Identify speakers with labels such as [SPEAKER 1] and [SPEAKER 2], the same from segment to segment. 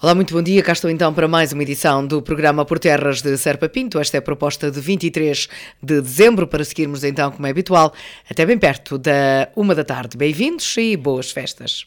[SPEAKER 1] Olá, muito bom dia. Cá estou então para mais uma edição do programa Por Terras de Serpa Pinto. Esta é a proposta de 23 de dezembro, para seguirmos então, como é habitual, até bem perto da uma da tarde. Bem-vindos e boas festas.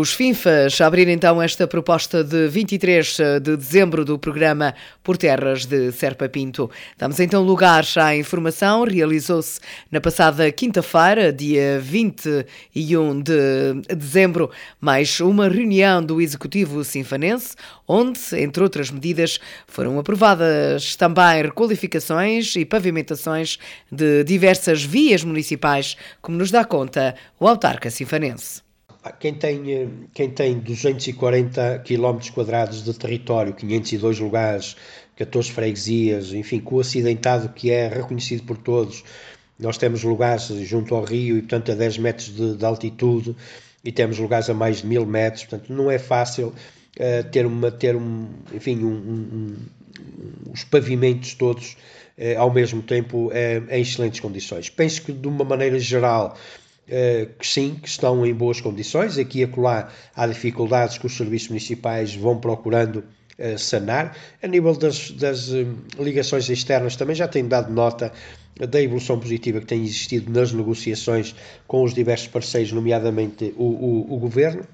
[SPEAKER 1] Os FINFAs abrir então esta proposta de 23 de dezembro do programa Por Terras de Serpa Pinto. Damos então lugar à informação. Realizou-se na passada quinta-feira, dia 21 de dezembro, mais uma reunião do Executivo Sinfanense, onde, entre outras medidas, foram aprovadas também requalificações e pavimentações de diversas vias municipais, como nos dá conta o autarca sinfanense.
[SPEAKER 2] Quem tem, eh, quem tem 240 km quadrados de território, 502 lugares, 14 freguesias, enfim, com o acidentado que é reconhecido por todos, nós temos lugares junto ao rio e, portanto, a 10 metros de, de altitude, e temos lugares a mais de mil metros, portanto não é fácil uh, ter, uma, ter um, enfim, um, um, os pavimentos todos uh, ao mesmo tempo uh, em excelentes condições. Penso que de uma maneira geral que sim, que estão em boas condições. Aqui e acolá há dificuldades que os serviços municipais vão procurando sanar. A nível das, das ligações externas também já tenho dado nota da evolução positiva que tem existido nas negociações com os diversos parceiros, nomeadamente o, o, o Governo.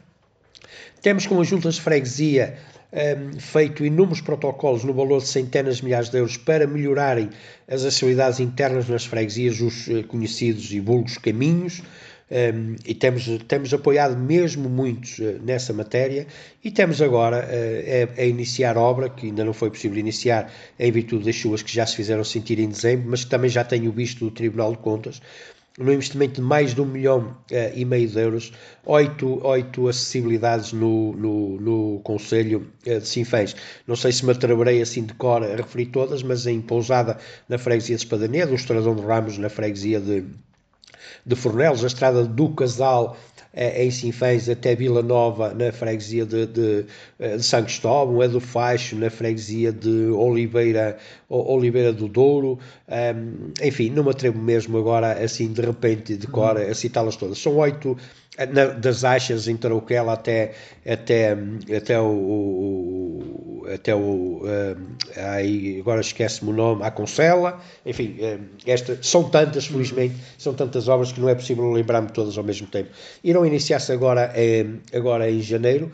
[SPEAKER 2] Temos com as juntas de freguesia um, feito inúmeros protocolos no valor de centenas de milhares de euros para melhorarem as acessibilidades internas nas freguesias, os conhecidos e vulgos caminhos, um, e temos, temos apoiado mesmo muitos uh, nessa matéria e temos agora uh, a, a, iniciar obra, que ainda não foi possível iniciar em virtude das chuvas que já se fizeram sentir em dezembro, mas que também já tenho visto do Tribunal de Contas, no investimento de mais de um milhão uh, e meio de euros, oito, oito acessibilidades no, no, no Conselho uh, de Sinfãs. Não sei se me atreverei assim de cor a referir todas, mas em Pousada, na freguesia de Espadania, do Estradão de Ramos, na freguesia de de Fornelos, a estrada do Casal eh, em Sinfãs até Vila Nova, na freguesia de, de, eh, de São Cristóvão, é do Faixo, na freguesia de Oliveira, Oliveira do Douro, um, enfim, não me atrevo mesmo agora, assim, de repente, de cor, a citá-las todas. São oito, na, das Achas em Tarouquela até, até, até o, o até o uh, aí agora esquece-me o nome, a Concela, enfim, uh, esta, são tantas, felizmente, são tantas obras que não é possível lembrar-me todas ao mesmo tempo. Irão iniciar-se agora, agora em janeiro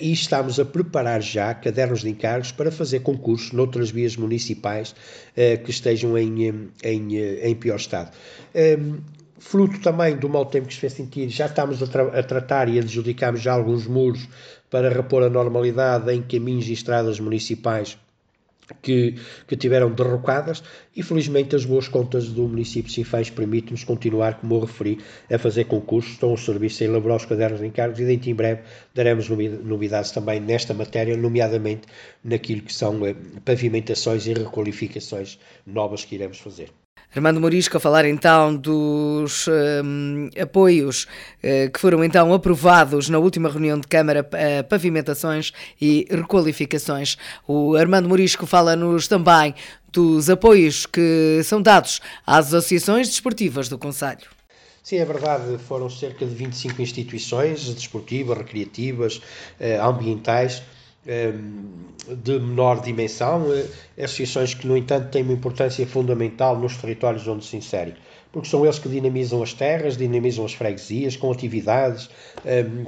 [SPEAKER 2] e estamos a preparar já cadernos de encargos para fazer concursos noutras vias municipais que estejam em, em, em pior estado fruto também do mau tempo que se fez sentir, já estamos a, tra a tratar e adjudicamos já alguns muros para repor a normalidade em caminhos e estradas municipais que, que tiveram derrocadas e felizmente as boas contas do município de Sinfãs permitem-nos continuar, como eu referi, a fazer concursos, estão os serviços a elaborar os cadernos de encargos e dentro em breve daremos novidades também nesta matéria, nomeadamente naquilo que são eh, pavimentações e requalificações novas que iremos fazer.
[SPEAKER 1] Armando Morisco a falar então dos um, apoios uh, que foram então aprovados na última reunião de Câmara uh, Pavimentações e Requalificações. O Armando Morisco fala-nos também dos apoios que são dados às associações desportivas do Conselho.
[SPEAKER 2] Sim, é verdade, foram cerca de 25 instituições desportivas, recreativas, eh, ambientais de menor dimensão, eh, associações que, no entanto, têm uma importância fundamental nos territórios onde se inserem, porque são eles que dinamizam as terras, dinamizam as freguesias, com atividades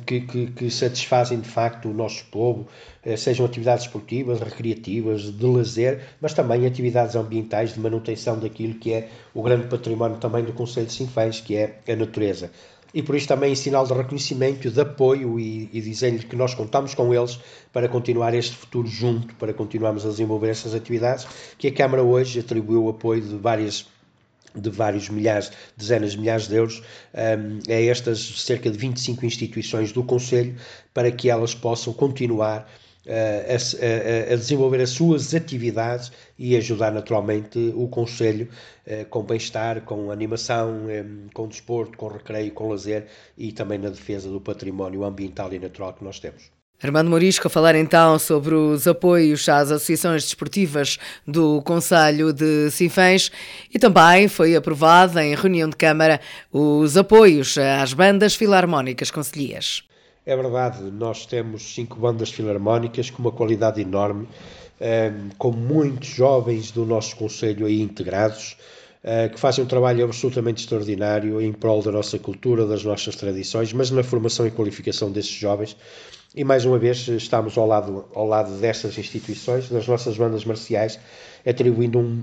[SPEAKER 2] que, que, que satisfazem de facto o nosso povo, eh, sejam atividades esportivas, recreativas, de lazer, mas também atividades ambientais de manutenção daquilo que é o grande património também do Conselho de Sinfãs, que é a natureza e por isso também em sinal de reconhecimento, de apoio e, e dizendo-lhe que nós contamos com eles para continuar este futuro junto, para continuarmos a desenvolver essas atividades, que a Câmara hoje atribuiu o apoio de várias de vários milhares, dezenas de milhares de euros um, a estas cerca de 25 instituições do Conselho para que elas possam continuar a, a, a, desenvolver as suas atividades e ajudar naturalmente o Conselho eh, com bem-estar, com animação, eh, com desporto, com recreio, com lazer e também na defesa do património ambiental e natural que nós temos.
[SPEAKER 1] Armando Morisco a falar então sobre os apoios às associações desportivas do Conselho de Sinfãs e também foi aprovada em reunião de Câmara os apoios às bandas filarmónicas concelhias.
[SPEAKER 2] É verdade, nós temos cinco bandas filarmónicas com uma qualidade enorme, ehm, com muitos jovens do nosso Conselho aí integrados, eh, que fazem um trabalho absolutamente extraordinário em prol da nossa cultura, das nossas tradições, mas na formação e qualificação desses jovens. E mais uma vez estamos ao lado, ao lado destas instituições, das nossas bandas marciais, atribuindo um,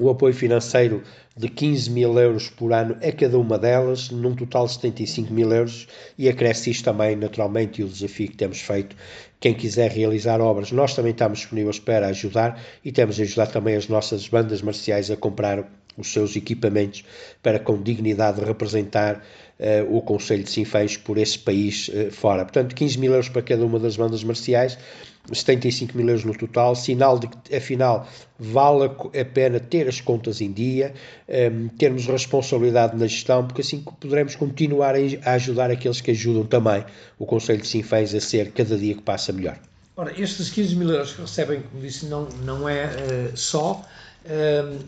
[SPEAKER 2] o apoio financeiro de 15 mil euros por ano a cada uma delas, num total de 75 mil euros, e acresce isto também, naturalmente, e o desafio que temos feito. Quem quiser realizar obras, nós também estamos disponíveis para ajudar e temos ajudado também as nossas bandas marciais a comprar os seus equipamentos para com dignidade representar uh, o Conselho de Sinfãs por esse país uh, fora. Portanto, 15 mil euros para cada uma das bandas marciais, 75 mil euros no total, sinal de que, afinal, vale a pena ter as contas em dia, um, ehm, termos responsabilidade na gestão, porque assim poderemos continuar a ajudar aqueles que ajudam também o Conselho de Sinfãs a ser cada dia que passa melhor.
[SPEAKER 3] Ora, estes 15 mil euros que recebem, como disse, não, não é uh, só. Uh,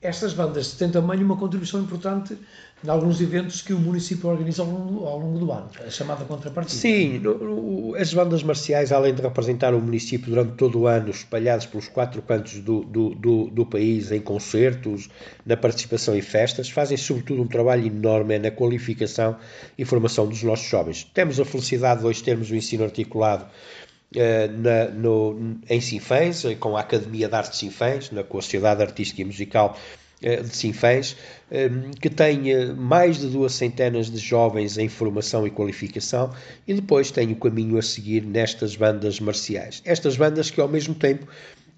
[SPEAKER 3] estas bandas têm também uma contribuição importante em alguns eventos que o município organiza ao longo, ao longo do ano, a chamada contrapartida.
[SPEAKER 2] Sim, no, as bandas marciais, além de representar o município durante todo o ano, espalhados pelos quatro cantos do, do, do, do país, em concertos, na participação em festas, fazem sobretudo um trabalho enorme na qualificação e formação dos nossos jovens. Temos a felicidade de hoje termos o ensino articulado eh, na, no, em Sinfãs, eh, com a Academia de Arte de Sinfãs, na, com a Sociedade Artística e Musical de Sinfãs, que tem mais de duas centenas de jovens em formação e qualificação, e depois tem o caminho a seguir nestas bandas marciais. Estas bandas que, ao mesmo tempo,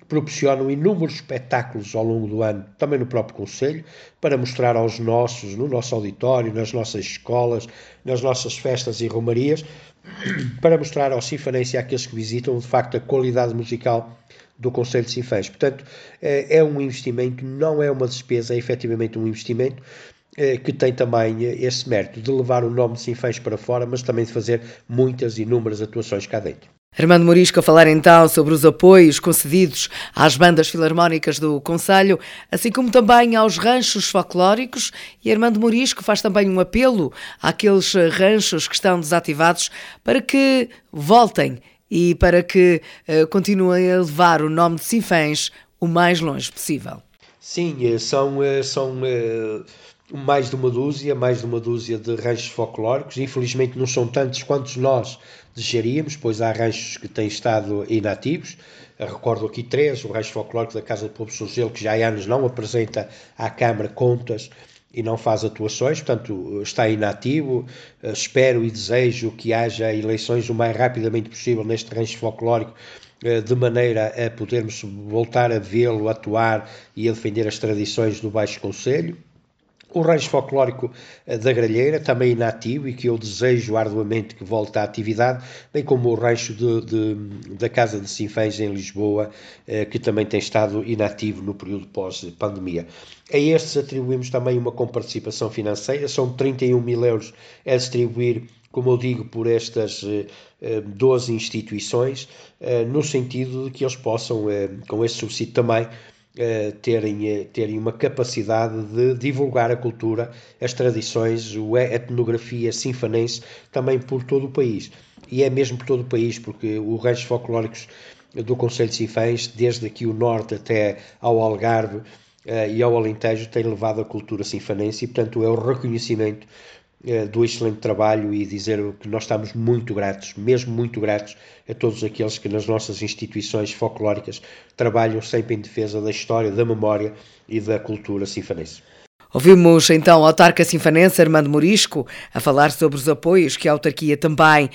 [SPEAKER 2] proporcionam inúmeros espetáculos ao longo do ano, também no próprio Conselho, para mostrar aos nossos, no nosso auditório, nas nossas escolas, nas nossas festas e romarias, para mostrar aos sinfanenses e àqueles que visitam, de facto, a qualidade musical do Conselho de Sinfãs. Portanto, é, é um investimento, não é uma despesa, é efetivamente um investimento é, que tem também esse mérito de levar o nome de Sinfãs para fora, mas também de fazer muitas e inúmeras atuações cá dentro.
[SPEAKER 1] Armando Morisco a falar então sobre os apoios concedidos às bandas filarmónicas do Conselho, assim como também aos ranchos folclóricos, e Armando Morisco faz também um apelo àqueles ranchos que estão desativados para que voltem e para que uh, continuem a levar o nome de Sinfãs o mais longe possível.
[SPEAKER 2] Sim, eh, são, eh, são mais de uma dúzia, mais de uma dúzia de ranchos folclóricos. Infelizmente não são tantos quantos nós desejaríamos, pois há ranchos que têm estado inativos. Eu recordo aqui três, o rancho folclórico da Casa do Povo Sozelo, que já há anos não apresenta à Câmara contas e não faz atuações, portanto está inativo. Espero e desejo que haja eleições o mais rapidamente possível neste rancho folclórico eh, de maneira a podermos voltar a vê-lo atuar e a defender as tradições do Baixo Conselho o rancho folclórico eh, da Gralheira, também inativo e que eu desejo arduamente que volte à atividade, bem como o rancho de, de, da Casa de Sinfãs em Lisboa, eh, que também tem estado inativo no período pós-pandemia. A estes atribuímos também uma comparticipação financeira, são 31 mil euros a distribuir como eu digo, por estas 12 eh, instituições, no sentido de que eles possam, com esse subsídio também, terem, eh, terem uma capacidade de divulgar a cultura, as tradições, a etnografia sinfanense também por todo o país. E é mesmo por todo o país, porque os ranchos folclóricos do Conselho de Sinfãs, desde aqui o norte até ao Algarve uh, e ao Alentejo, têm levado a cultura sinfanense e, portanto, é o reconhecimento eh, do excelente trabalho e dizer que nós estamos muito gratos, mesmo muito gratos, a todos aqueles que nas nossas instituições folclóricas trabalham sempre em defesa da história, da memória e da cultura sinfanense.
[SPEAKER 1] Ouvimos então o autarca sinfanense Armando Morisco a falar sobre os apoios que a autarquia também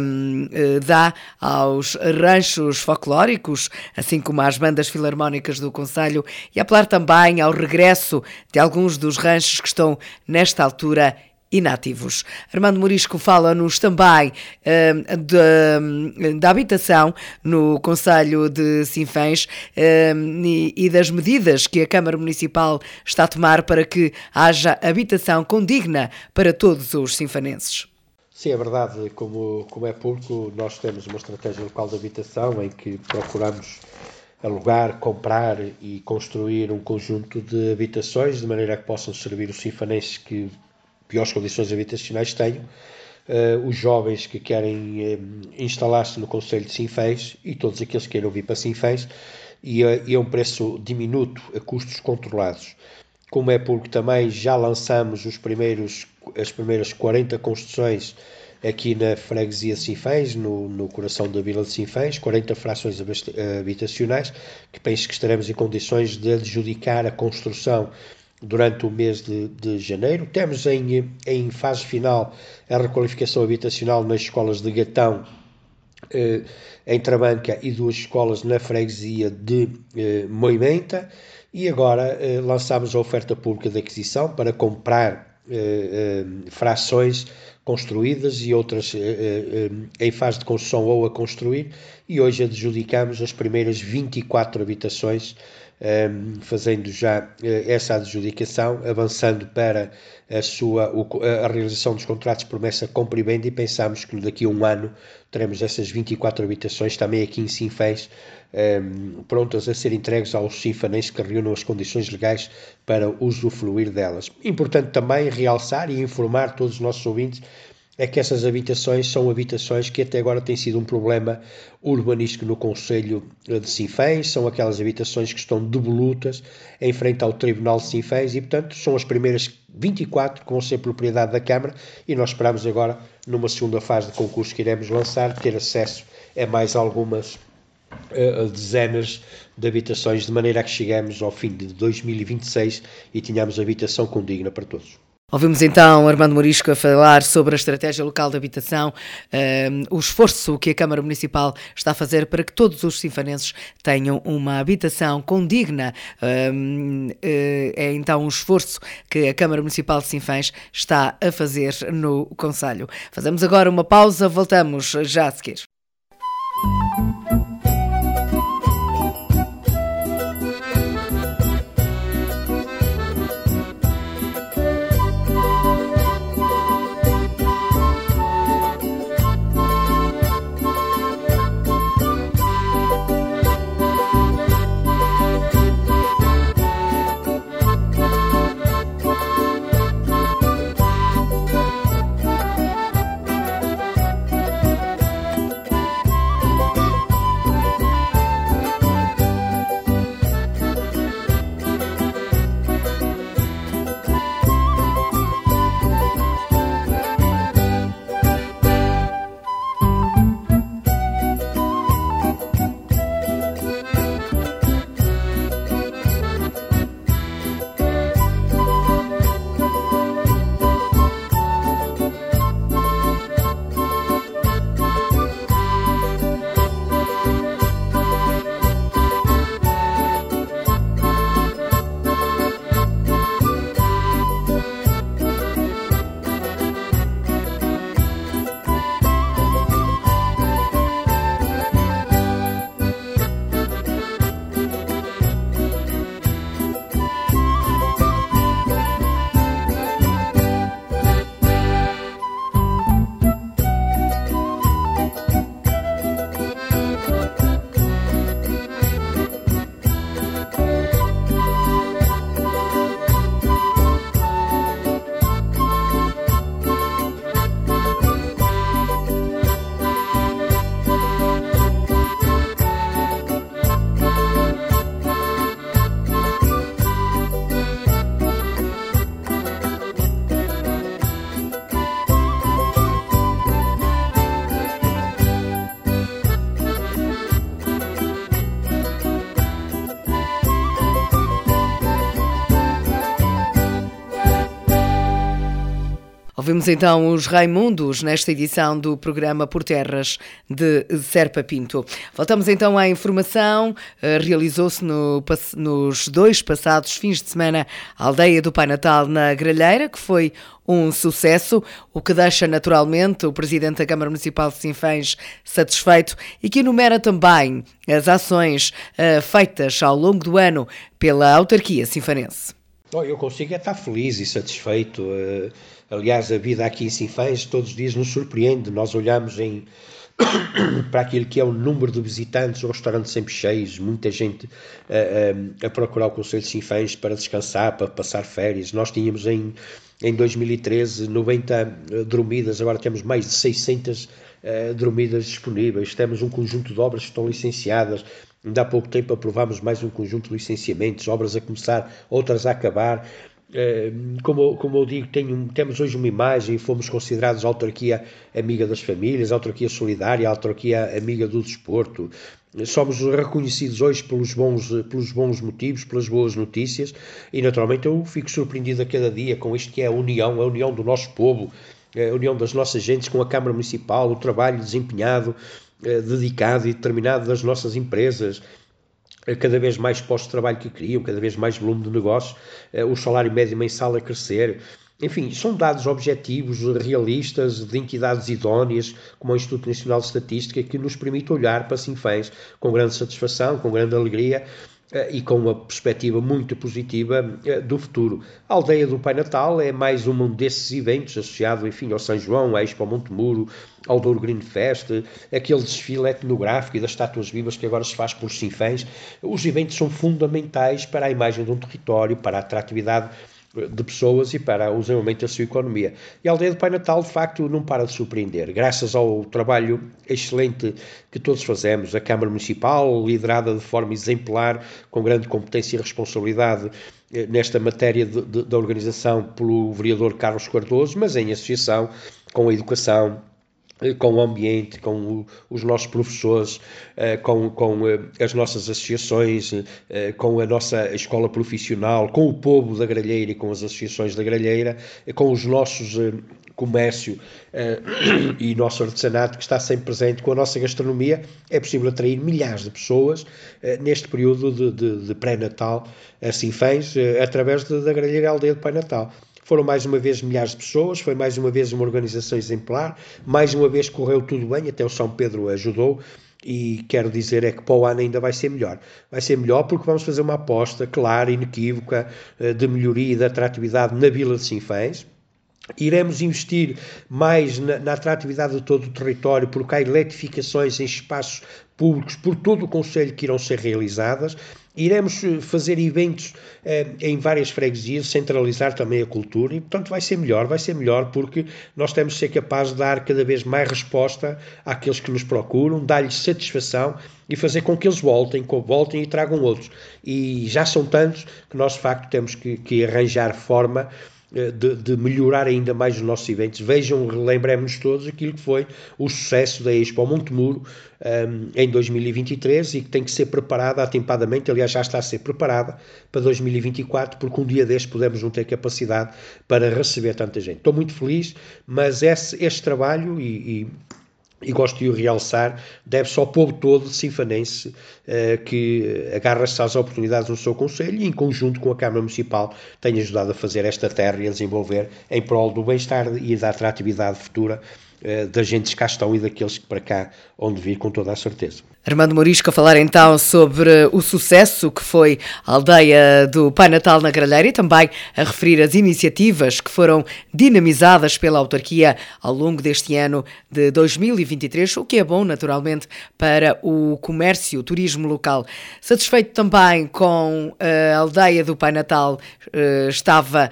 [SPEAKER 1] um, eh, dá aos ranchos folclóricos, assim como às bandas filarmónicas do Conselho, e apelar também ao regresso de alguns dos ranchos que estão nesta altura inativos. Armando Morisco fala-nos também uh, de, da habitação no Conselho de Sinfãs uh, e, e, das medidas que a Câmara Municipal está a tomar para que haja habitação condigna para todos os sinfanenses.
[SPEAKER 2] Sim, é verdade. Como, como é público, nós temos uma estratégia local de habitação em que procuramos alugar, comprar e construir um conjunto de habitações de maneira que possam servir os sinfanenses que piores condições habitacionais tenho, uh, os jovens que querem uh, instalar-se no Conselho de Sinfãs e todos aqueles que queiram vir para Sinfãs e, uh, e a um preço diminuto, a custos controlados. Como é porque também já lançamos os primeiros, as primeiras 40 construções aqui na freguesia de Sinfãs, no, no coração da vila de Sinfãs, 40 frações habitacionais, que penso que estaremos em condições de adjudicar a construção durante o mês de, de janeiro. Temos em, em fase final a requalificação habitacional nas escolas de Gatão em Tramanca e duas escolas na freguesia de Moimenta e agora lançámos a oferta pública de aquisição para comprar frações construídas e outras em fase de construção ou a construir e hoje adjudicamos as primeiras 24 habitações fazendo já eh, essa adjudicação, avançando para a sua a realização dos contratos promessa compra e venda e pensamos que daqui a um ano teremos essas 24 habitações também aqui em Sinfãs prontas a ser entregues aos sinfanenses que reúnam as condições legais para usufruir delas. Importante também realçar e informar todos os nossos ouvintes é que essas habitações são habitações que até agora têm sido um problema urbanístico no Conselho de Sinfãs, são aquelas habitações que estão devolutas em frente ao Tribunal de Sinfãs e, portanto, são as primeiras 24 que vão ser propriedade da Câmara e nós esperamos agora, numa segunda fase de concurso que iremos lançar, ter acesso a mais algumas uh, dezenas de habitações, de maneira a que chegamos ao fim de 2026 e tenhamos habitação condigna para todos.
[SPEAKER 1] Ouvimos então Armando Morisco a falar sobre a estratégia local de habitação, um, ehm, o esforço que a Câmara Municipal está a fazer para que todos os sinfanenses tenham uma habitação condigna. Um, ehm, eh, é então um esforço que a Câmara Municipal de Sinfãs está a fazer no Conselho. Fazemos agora uma pausa, voltamos já a seguir. Ouvimos então os Raimundos nesta edição do programa Por Terras de Serpa Pinto. Voltamos então à informação. Eh, realizou-se no, nos dois passados fins de semana a aldeia do Pai Natal na Gralheira, que foi um sucesso, o que deixa naturalmente o Presidente da Câmara Municipal de Sinfãs satisfeito e que enumera também as ações uh, feitas ao longo do ano pela autarquia sinfanense.
[SPEAKER 2] Eu consigo é estar feliz e satisfeito. Uh Aliás, a vida aqui em Sinfãs todos os dias nos surpreende. Nós olhamos em, para aquilo que é o número de visitantes, os restaurantes sempre cheios, muita gente a, a, a procurar o Conselho de Sinfãs para descansar, para passar férias. Nós tínhamos em, em 2013 90 eh, dormidas, agora temos mais de 600 uh, eh, dormidas disponíveis. Temos um conjunto de obras que estão licenciadas. Ainda há pouco tempo aprovámos mais um conjunto de licenciamentos, obras a começar, outras a acabar. Eh, como, como eu digo, tenho, temos hoje uma imagem, fomos considerados a autarquia amiga das famílias, a autarquia solidária, a autarquia amiga do desporto. Somos reconhecidos hoje pelos bons, pelos bons motivos, pelas boas notícias, e naturalmente eu fico surpreendido a cada dia com isto que é a união, a união do nosso povo, a união das nossas gentes com a Câmara Municipal, o trabalho desempenhado, dedicado e determinado das nossas empresas, cada vez mais postos de trabalho que criam, cada vez mais volume de negócios, o salário médio mensal a crescer. Enfim, são dados objetivos, realistas, de entidades idóneas, como o Instituto Nacional de Estatística, que nos permite olhar para Sinfãs com grande satisfação, com grande alegria eh, e com uma perspectiva muito positiva eh, do futuro. A aldeia do Pai Natal é mais um desses eventos associado, enfim, ao São João, à Expo Montemuro, ao Douro Green Fest, aquele desfile etnográfico e das estátuas vivas que agora se faz por Sinfãs. Os eventos são fundamentais para a imagem de um território, para a atratividade de pessoas e para o desenvolvimento da sua economia. E a aldeia do Pai Natal, de facto, não para de surpreender. Graças ao trabalho excelente que todos fazemos, a Câmara Municipal, liderada de forma exemplar, com grande competência e responsabilidade eh, nesta matéria da organização pelo vereador Carlos Cardoso, mas em associação com a educação, com o ambiente, com o, os nossos professores, eh, com, com eh, as nossas associações, eh, com a nossa escola profissional, com o povo da Gralheira e com as associações da Gralheira, com os nossos comércio e nosso artesanato que está sempre presente com a nossa gastronomia, é possível atrair milhares de pessoas neste período de, de, de pré-natal, assim fãs, através da Gralheira Aldeia de Pai Natal. Foram mais uma vez milhares de pessoas, foi mais uma vez uma organização exemplar, mais uma vez correu tudo bem, até o São Pedro ajudou. E quero dizer é que para o ano ainda vai ser melhor. Vai ser melhor porque vamos fazer uma aposta clara, inequívoca, eh, de melhoria e de atratividade na Vila de Sinfãs. Iremos investir mais na, na, atratividade de todo o território, porque há eletrificações em espaços públicos por todo o Conselho que irão ser realizadas Iremos eh, fazer eventos eh, em várias freguesias, centralizar também a cultura e, portanto, vai ser melhor, vai ser melhor porque nós temos de ser capazes de dar cada vez mais resposta àqueles que nos procuram, dar-lhes satisfação e fazer com que eles voltem, voltem e tragam outros. E já são tantos que nós, de facto, temos que, que arranjar forma de, de, melhorar ainda mais os nossos eventos. Vejam, lembremos-nos todos aquilo que foi o sucesso da Expo Montemuro um, ehm, em 2023 e que tem que ser preparada atempadamente, aliás já está a ser preparada para 2024, porque um dia deste podemos não ter capacidade para receber tanta gente. Estou muito feliz, mas esse, este trabalho e, e e gosto de o realçar, deve-se ao povo todo sinfanense eh, que agarra-se às oportunidades no seu Conselho e, em conjunto com a Câmara Municipal, tem ajudado a fazer esta terra e a desenvolver em prol do bem-estar e da atratividade futura eh, das gentes que cá estão e daqueles que para cá onde vir, com toda a certeza.
[SPEAKER 1] Armando Morisco a falar então sobre o sucesso que foi a aldeia do Pai Natal na Gralheira e também a referir as iniciativas que foram dinamizadas pela autarquia ao longo deste ano de 2023, o que é bom naturalmente para o comércio, o turismo local. Satisfeito também com a aldeia do Pai Natal eh, estava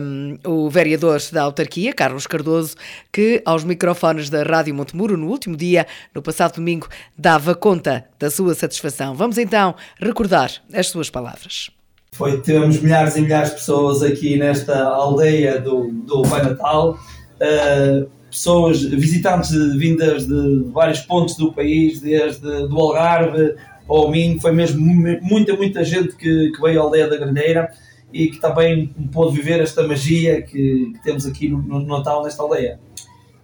[SPEAKER 1] um, o vereador da autarquia, Carlos Cardoso, que aos microfones da Rádio Montemuro no último dia, no passado domingo, dava conta da sua satisfação. Vamos então recordar as suas palavras.
[SPEAKER 4] Foi, tivemos milhares e milhares de pessoas aqui nesta aldeia do, do Pai Natal, uh, pessoas, visitantes vindas de vários pontos do país, desde do Algarve ao Minho, foi mesmo muita, muita gente que, que veio à aldeia da Grandeira e que também pôde viver esta magia que, que temos aqui no, no Natal nesta aldeia.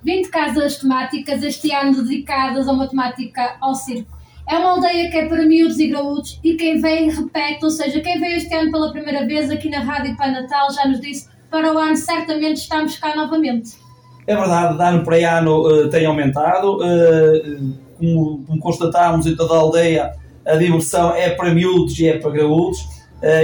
[SPEAKER 5] 20 casas temáticas este ano dedicadas a uma temática ao circo. É uma aldeia que é para miúdos e graúdos e quem vem repete, ou seja, quem veio este ano pela primeira vez aqui na Rádio Pai Natal já nos disse para o ano certamente estamos cá novamente.
[SPEAKER 4] É verdade, de ano para ano uh, tem aumentado. Uh, como, como constatámos em toda a aldeia, a diversão é para miúdos e é para graúdos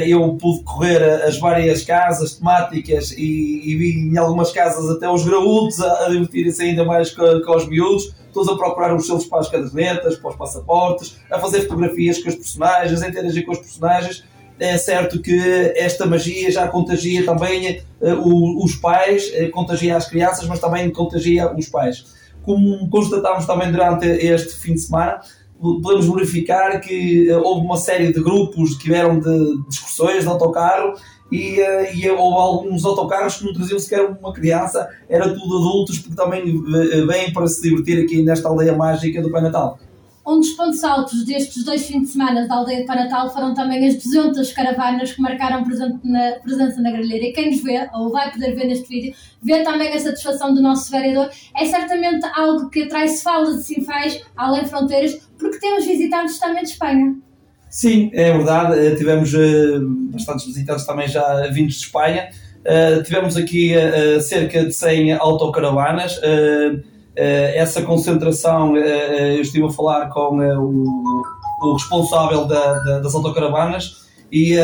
[SPEAKER 4] eu pude correr as várias casas temáticas e, e vi em algumas casas até os graúdos a, a divertirem-se ainda mais com, com os miúdos, todos a procurar os selos para as cadernetas, para os passaportes, a fazer fotografias com os personagens, a interagir com os personagens. É certo que esta magia já contagia também uh, os pais, uh, contagia as crianças, mas também contagia os pais. Como constatámos também durante este fim de semana, podemos verificar que uh, houve uma série de grupos que vieram de, discussões de autocarro e, uh, e, houve alguns autocarros que não traziam sequer uma criança, era tudo adultos porque também uh, vêm para se divertir aqui nesta aldeia mágica do Pai Natal.
[SPEAKER 5] Um dos pontos altos destes dois fins de semana da aldeia de Panatal foram também as 200 caravanas que marcaram na, presença na grelheira. E quem nos vê, ou vai poder ver neste vídeo, vê também a satisfação do nosso vereador. É certamente algo que atrai-se fala de Sinfãs, além fronteiras, porque temos visitantes também de Espanha.
[SPEAKER 4] Sim, é verdade. Eh, tivemos uh, bastantes visitantes também já vindos de Espanha. Uh, tivemos aqui cerca de 100 autocaravanas. Essa concentração, eu estive a falar com o, o, responsável da, da, das autocaravanas e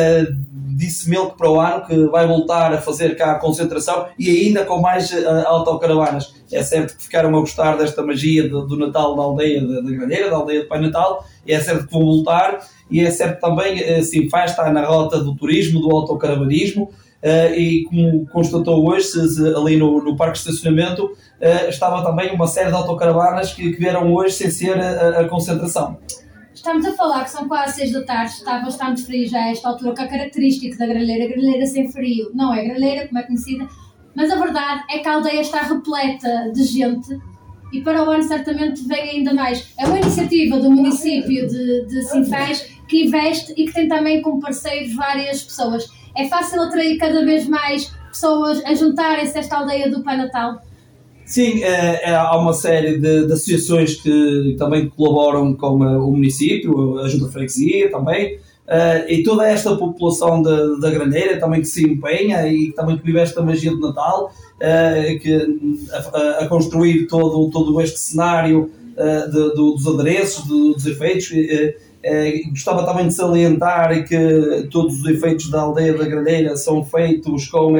[SPEAKER 4] disse-me ele que para o ano que vai voltar a fazer cá a concentração e ainda com mais autocaravanas. É certo que ficaram a gostar desta magia do, do Natal da aldeia da, da Gralheira, da aldeia de Pai Natal, é certo que vão voltar e é certo também, assim, faz estar na rota do turismo, do autocaravanismo, Uh, e como constatou hoje, ali no, no parque de estacionamento, uh, estava também uma série de autocaravanas que, que vieram hoje sem ser a, a, concentração.
[SPEAKER 5] Estamos a falar que são quase 6 da tarde, está bastante frio já a esta altura, que a característica da grelheira, grelheira sem frio, não é grelheira, como é conhecida, mas a verdade é que a aldeia está repleta de gente e para o ano certamente vem ainda mais. É uma iniciativa do município de, de Sinfãs que investe e que tem também como parceiros várias pessoas. É fácil atrair cada vez mais pessoas a juntarem-se a esta aldeia do Pai Natal?
[SPEAKER 4] Sim, é, é, há uma série de, de, associações que também colaboram com uh, o município, a Junta de Freguesia também, uh, e toda esta população da, da Grandeira também que se empenha e também que vive esta magia de Natal, uh, que, a, a, construir todo, todo este cenário de, dos adereços, dos efeitos. Gostava também de salientar que todos os efeitos da aldeia da Gralheira são feitos com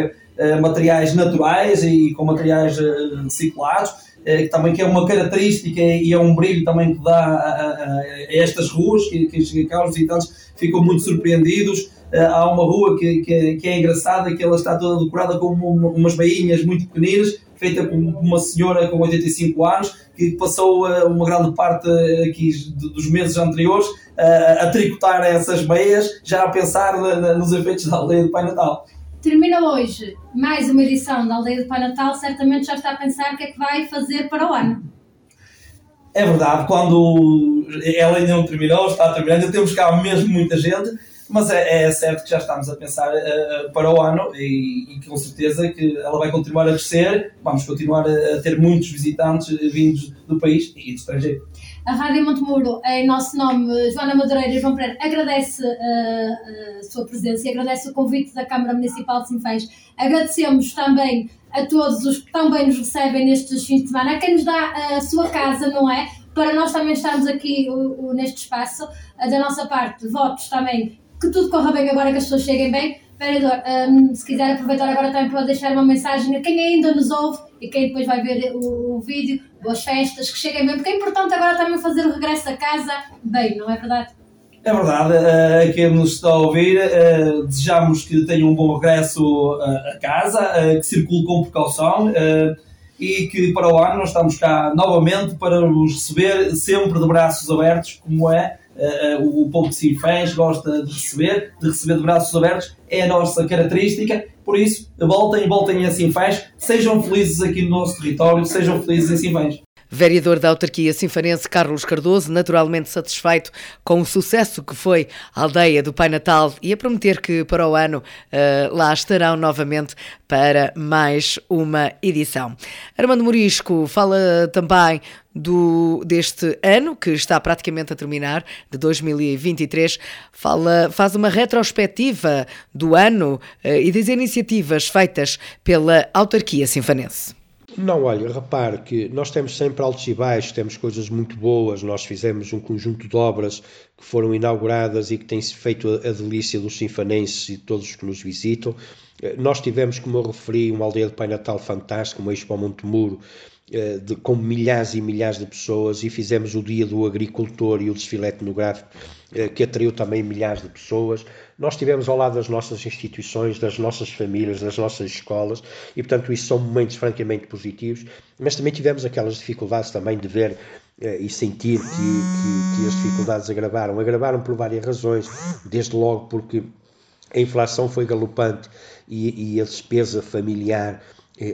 [SPEAKER 4] materiais naturais e com materiais reciclados, que também que é uma característica e é um brilho também que dá a, estas ruas, que, que, os visitantes ficam muito surpreendidos. Há uma rua que, que, é engraçada, que ela está toda decorada com uma, umas bainhas muito pequeninas, feita por uma senhora com 85 anos, que passou uh, uma grande parte aqui dos meses anteriores uh, a tricotar essas meias, já a pensar na, na, nos efeitos da aldeia do Pai Natal.
[SPEAKER 5] Termina hoje mais uma edição da Aldeia do Pai Natal, certamente já está a pensar o que é que vai fazer para o ano.
[SPEAKER 4] É verdade, quando ela ainda não terminou, está a terminar, ainda temos cá mesmo muita gente, mas é, é certo que já estamos a pensar uh, para o ano e, e, com certeza que ela vai continuar a crescer, vamos continuar a, a ter muitos visitantes vindos do país e do estrangeiro.
[SPEAKER 5] A Rádio Montemuro, em nosso nome, Joana Madureira e João Pereira, agradece uh, a sua presença e agradece o convite da Câmara Municipal de Sinfãs. Agradecemos também a todos os que também nos recebem nestes fins de semana, a quem nos dá a sua casa, não é? Para nós também estarmos aqui o, o, neste espaço, da nossa parte, votos também, que tudo corra bem agora, que as pessoas cheguem bem. Vereador, um, se quiser aproveitar agora também para deixar uma mensagem a quem ainda nos ouve e quem depois vai ver o, o vídeo, boas festas, que cheguem bem, porque é importante agora também fazer o regresso a casa bem, não é verdade?
[SPEAKER 4] É verdade, uh, quem nos está a ouvir, uh, desejamos que tenham um bom regresso uh, a casa, que circule com precaução e que para o ano nós estamos cá novamente para os receber sempre de braços abertos, como é o povo de Sinfãs gosta de receber, de receber de braços abertos, é a nossa característica, por isso voltem, voltem a Sinfãs, sejam felizes aqui no nosso território, sejam felizes em Sinfãs.
[SPEAKER 1] Vereador da autarquia sinfanense Carlos Cardoso, naturalmente satisfeito com o sucesso que foi a aldeia do Pai Natal e a prometer que para o ano uh, lá estarão novamente para mais uma edição. Armando Morisco fala também do, deste ano, que está praticamente a terminar, de 2023, fala, faz uma retrospectiva do ano uh, e das iniciativas feitas pela autarquia sinfanense.
[SPEAKER 2] Não, olha, repare que nós temos sempre altos e baixos, temos coisas muito boas. Nós fizemos um conjunto de obras que foram inauguradas e que têm feito a, delícia dos sinfanenses e de todos os que nos visitam. Eh, nós tivemos, como eu referi, uma aldeia de Pai Natal fantástica, uma Expo Montemuro, de, com milhares e milhares de pessoas e fizemos o Dia do Agricultor e o desfile etnográfico eh, que atraiu também milhares de pessoas. Nós estivemos ao lado das nossas instituições, das nossas famílias, das nossas escolas e, portanto, isso são momentos francamente positivos, mas também tivemos aquelas dificuldades também de ver eh, e sentir que, que, que as dificuldades agravaram. Agravaram por várias razões, desde logo porque a inflação foi galopante e, e a despesa familiar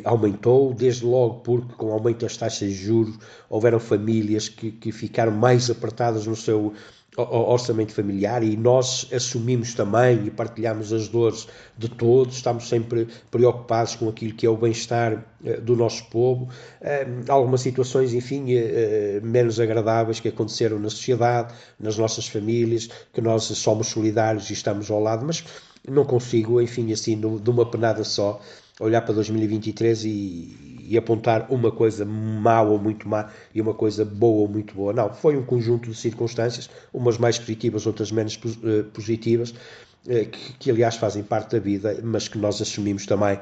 [SPEAKER 2] aumentou, desde logo porque com o aumento das taxas de juros houveram famílias que, que ficaram mais apertadas no seu orçamento familiar e nós assumimos também e partilhamos as dores de todos, estamos sempre preocupados com aquilo que é o bem-estar eh, do nosso povo. Eh, algumas situações, enfim, eh, menos agradáveis que aconteceram na sociedade, nas nossas famílias, que nós somos solidários e estamos ao lado, mas não consigo, enfim, assim, de uma penada só, olhar para 2023 e, e, apontar uma coisa má ou muito má e uma coisa boa ou muito boa. Não, foi um conjunto de circunstâncias, umas mais positivas, outras menos eh, positivas, eh, que, que aliás fazem parte da vida, mas que nós assumimos também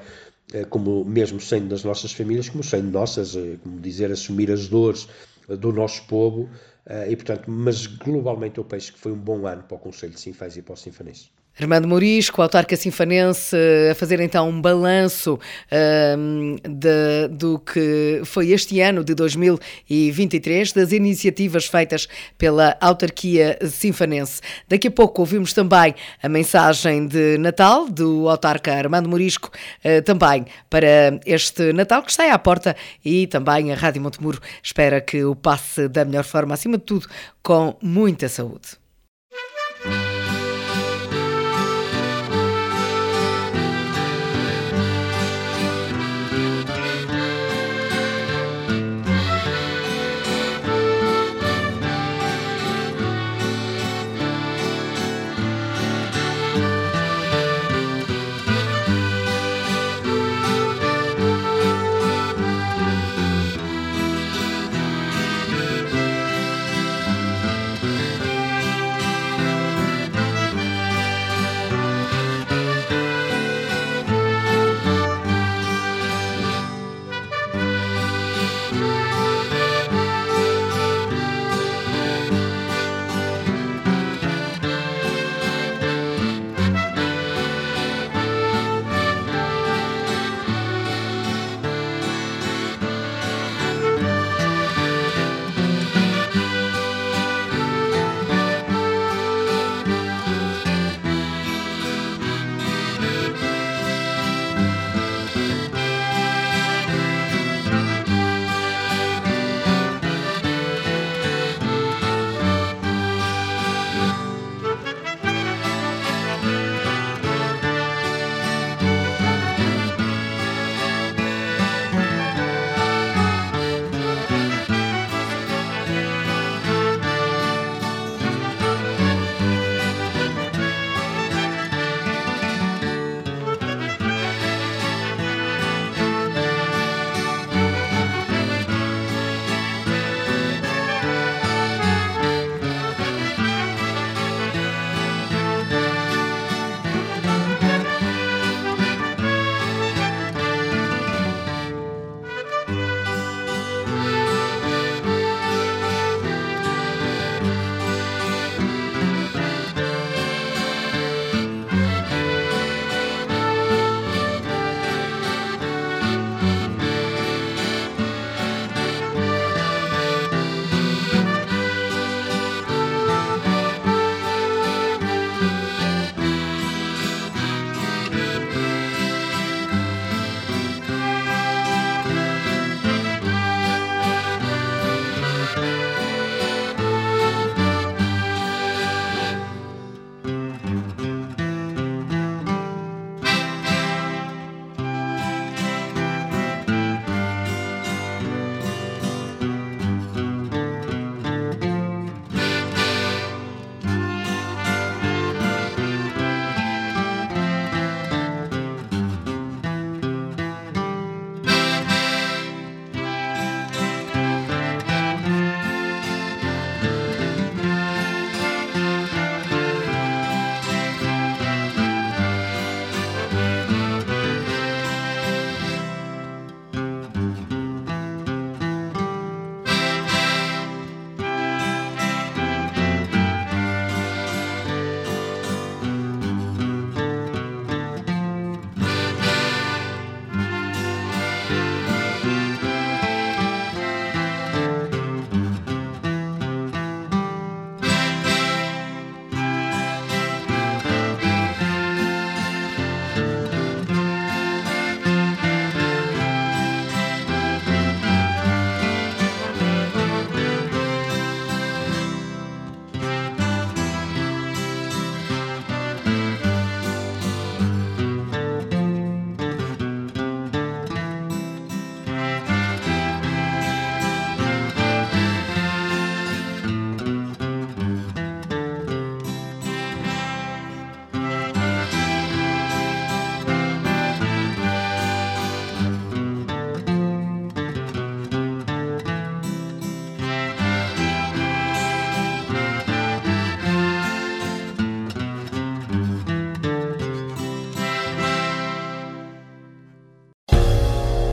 [SPEAKER 2] eh, como mesmo sendo das nossas famílias, como sendo nossas, como dizer, assumir as dores do nosso povo, e portanto, mas globalmente eu penso que foi um bom ano para o Conselho de Sinfãs e para o Sinfanense.
[SPEAKER 1] Armando Morisco, autarca sinfanense, a fazer então um balanço um, de, do que foi este ano de 2023, das iniciativas feitas pela autarquia sinfanense. Daqui a pouco ouvimos também a mensagem de Natal do autarca Armando Morisco, uh, também para este Natal que está à porta e também a Rádio Montemuro espera que o passe da melhor forma, acima de tudo, com muita saúde.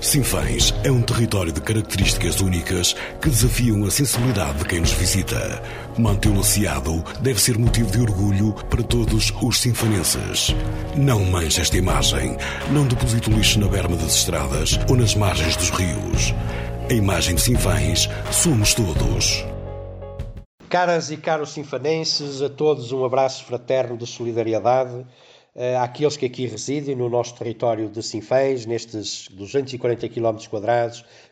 [SPEAKER 6] Sinfãs é um território de características únicas que desafiam a sensibilidade de quem nos visita. Mantê-lo aciado deve ser motivo de orgulho para todos os sinfanenses. Não manche esta imagem. Não deposite o lixo na berma das estradas ou nas margens dos rios. A imagem de Sinfãs somos todos.
[SPEAKER 2] Caras e caros sinfanenses, a todos um abraço fraterno de solidariedade àqueles que aqui residem no nosso território de Sinfãs, nestes 240 km,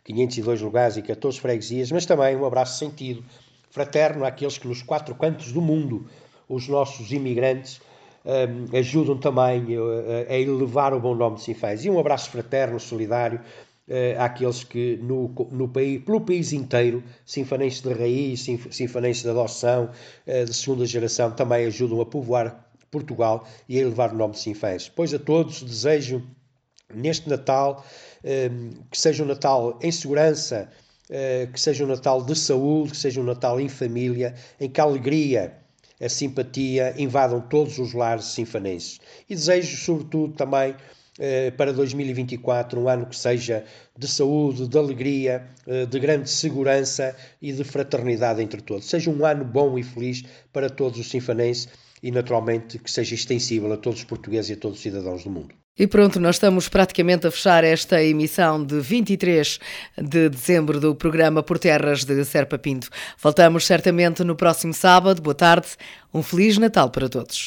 [SPEAKER 2] 502 lugares e 14 freguesias, mas também um abraço sentido, fraterno àqueles que nos quatro cantos do mundo, os nossos imigrantes, um, ajudam também a, a elevar o bom nome de Sinfãs. E um abraço fraterno, solidário, àqueles que no, no país, pelo país inteiro, sinfanenses de raiz, sinfanenses de adoção, de segunda geração, também ajudam a povoar Portugal e a elevar o nome de Sinfãs. Pois a todos desejo neste Natal ehm, que seja um Natal em segurança, eh, que seja um Natal de saúde, que seja um Natal em família, em que a alegria, a simpatia invadam todos os lares sinfanenses. E desejo, sobretudo, também eh, para 2024, um ano que seja de saúde, de alegria, eh, de grande segurança e de fraternidade entre todos. Seja um ano bom e feliz para todos os sinfanenses e, naturalmente, que seja extensível a todos os portugueses e a todos os cidadãos do mundo.
[SPEAKER 1] E pronto, nós estamos praticamente a fechar esta emissão de 23 de dezembro do programa Por Terras de Serpa Pinto. Voltamos certamente no próximo sábado. Boa tarde, um Feliz Natal para todos.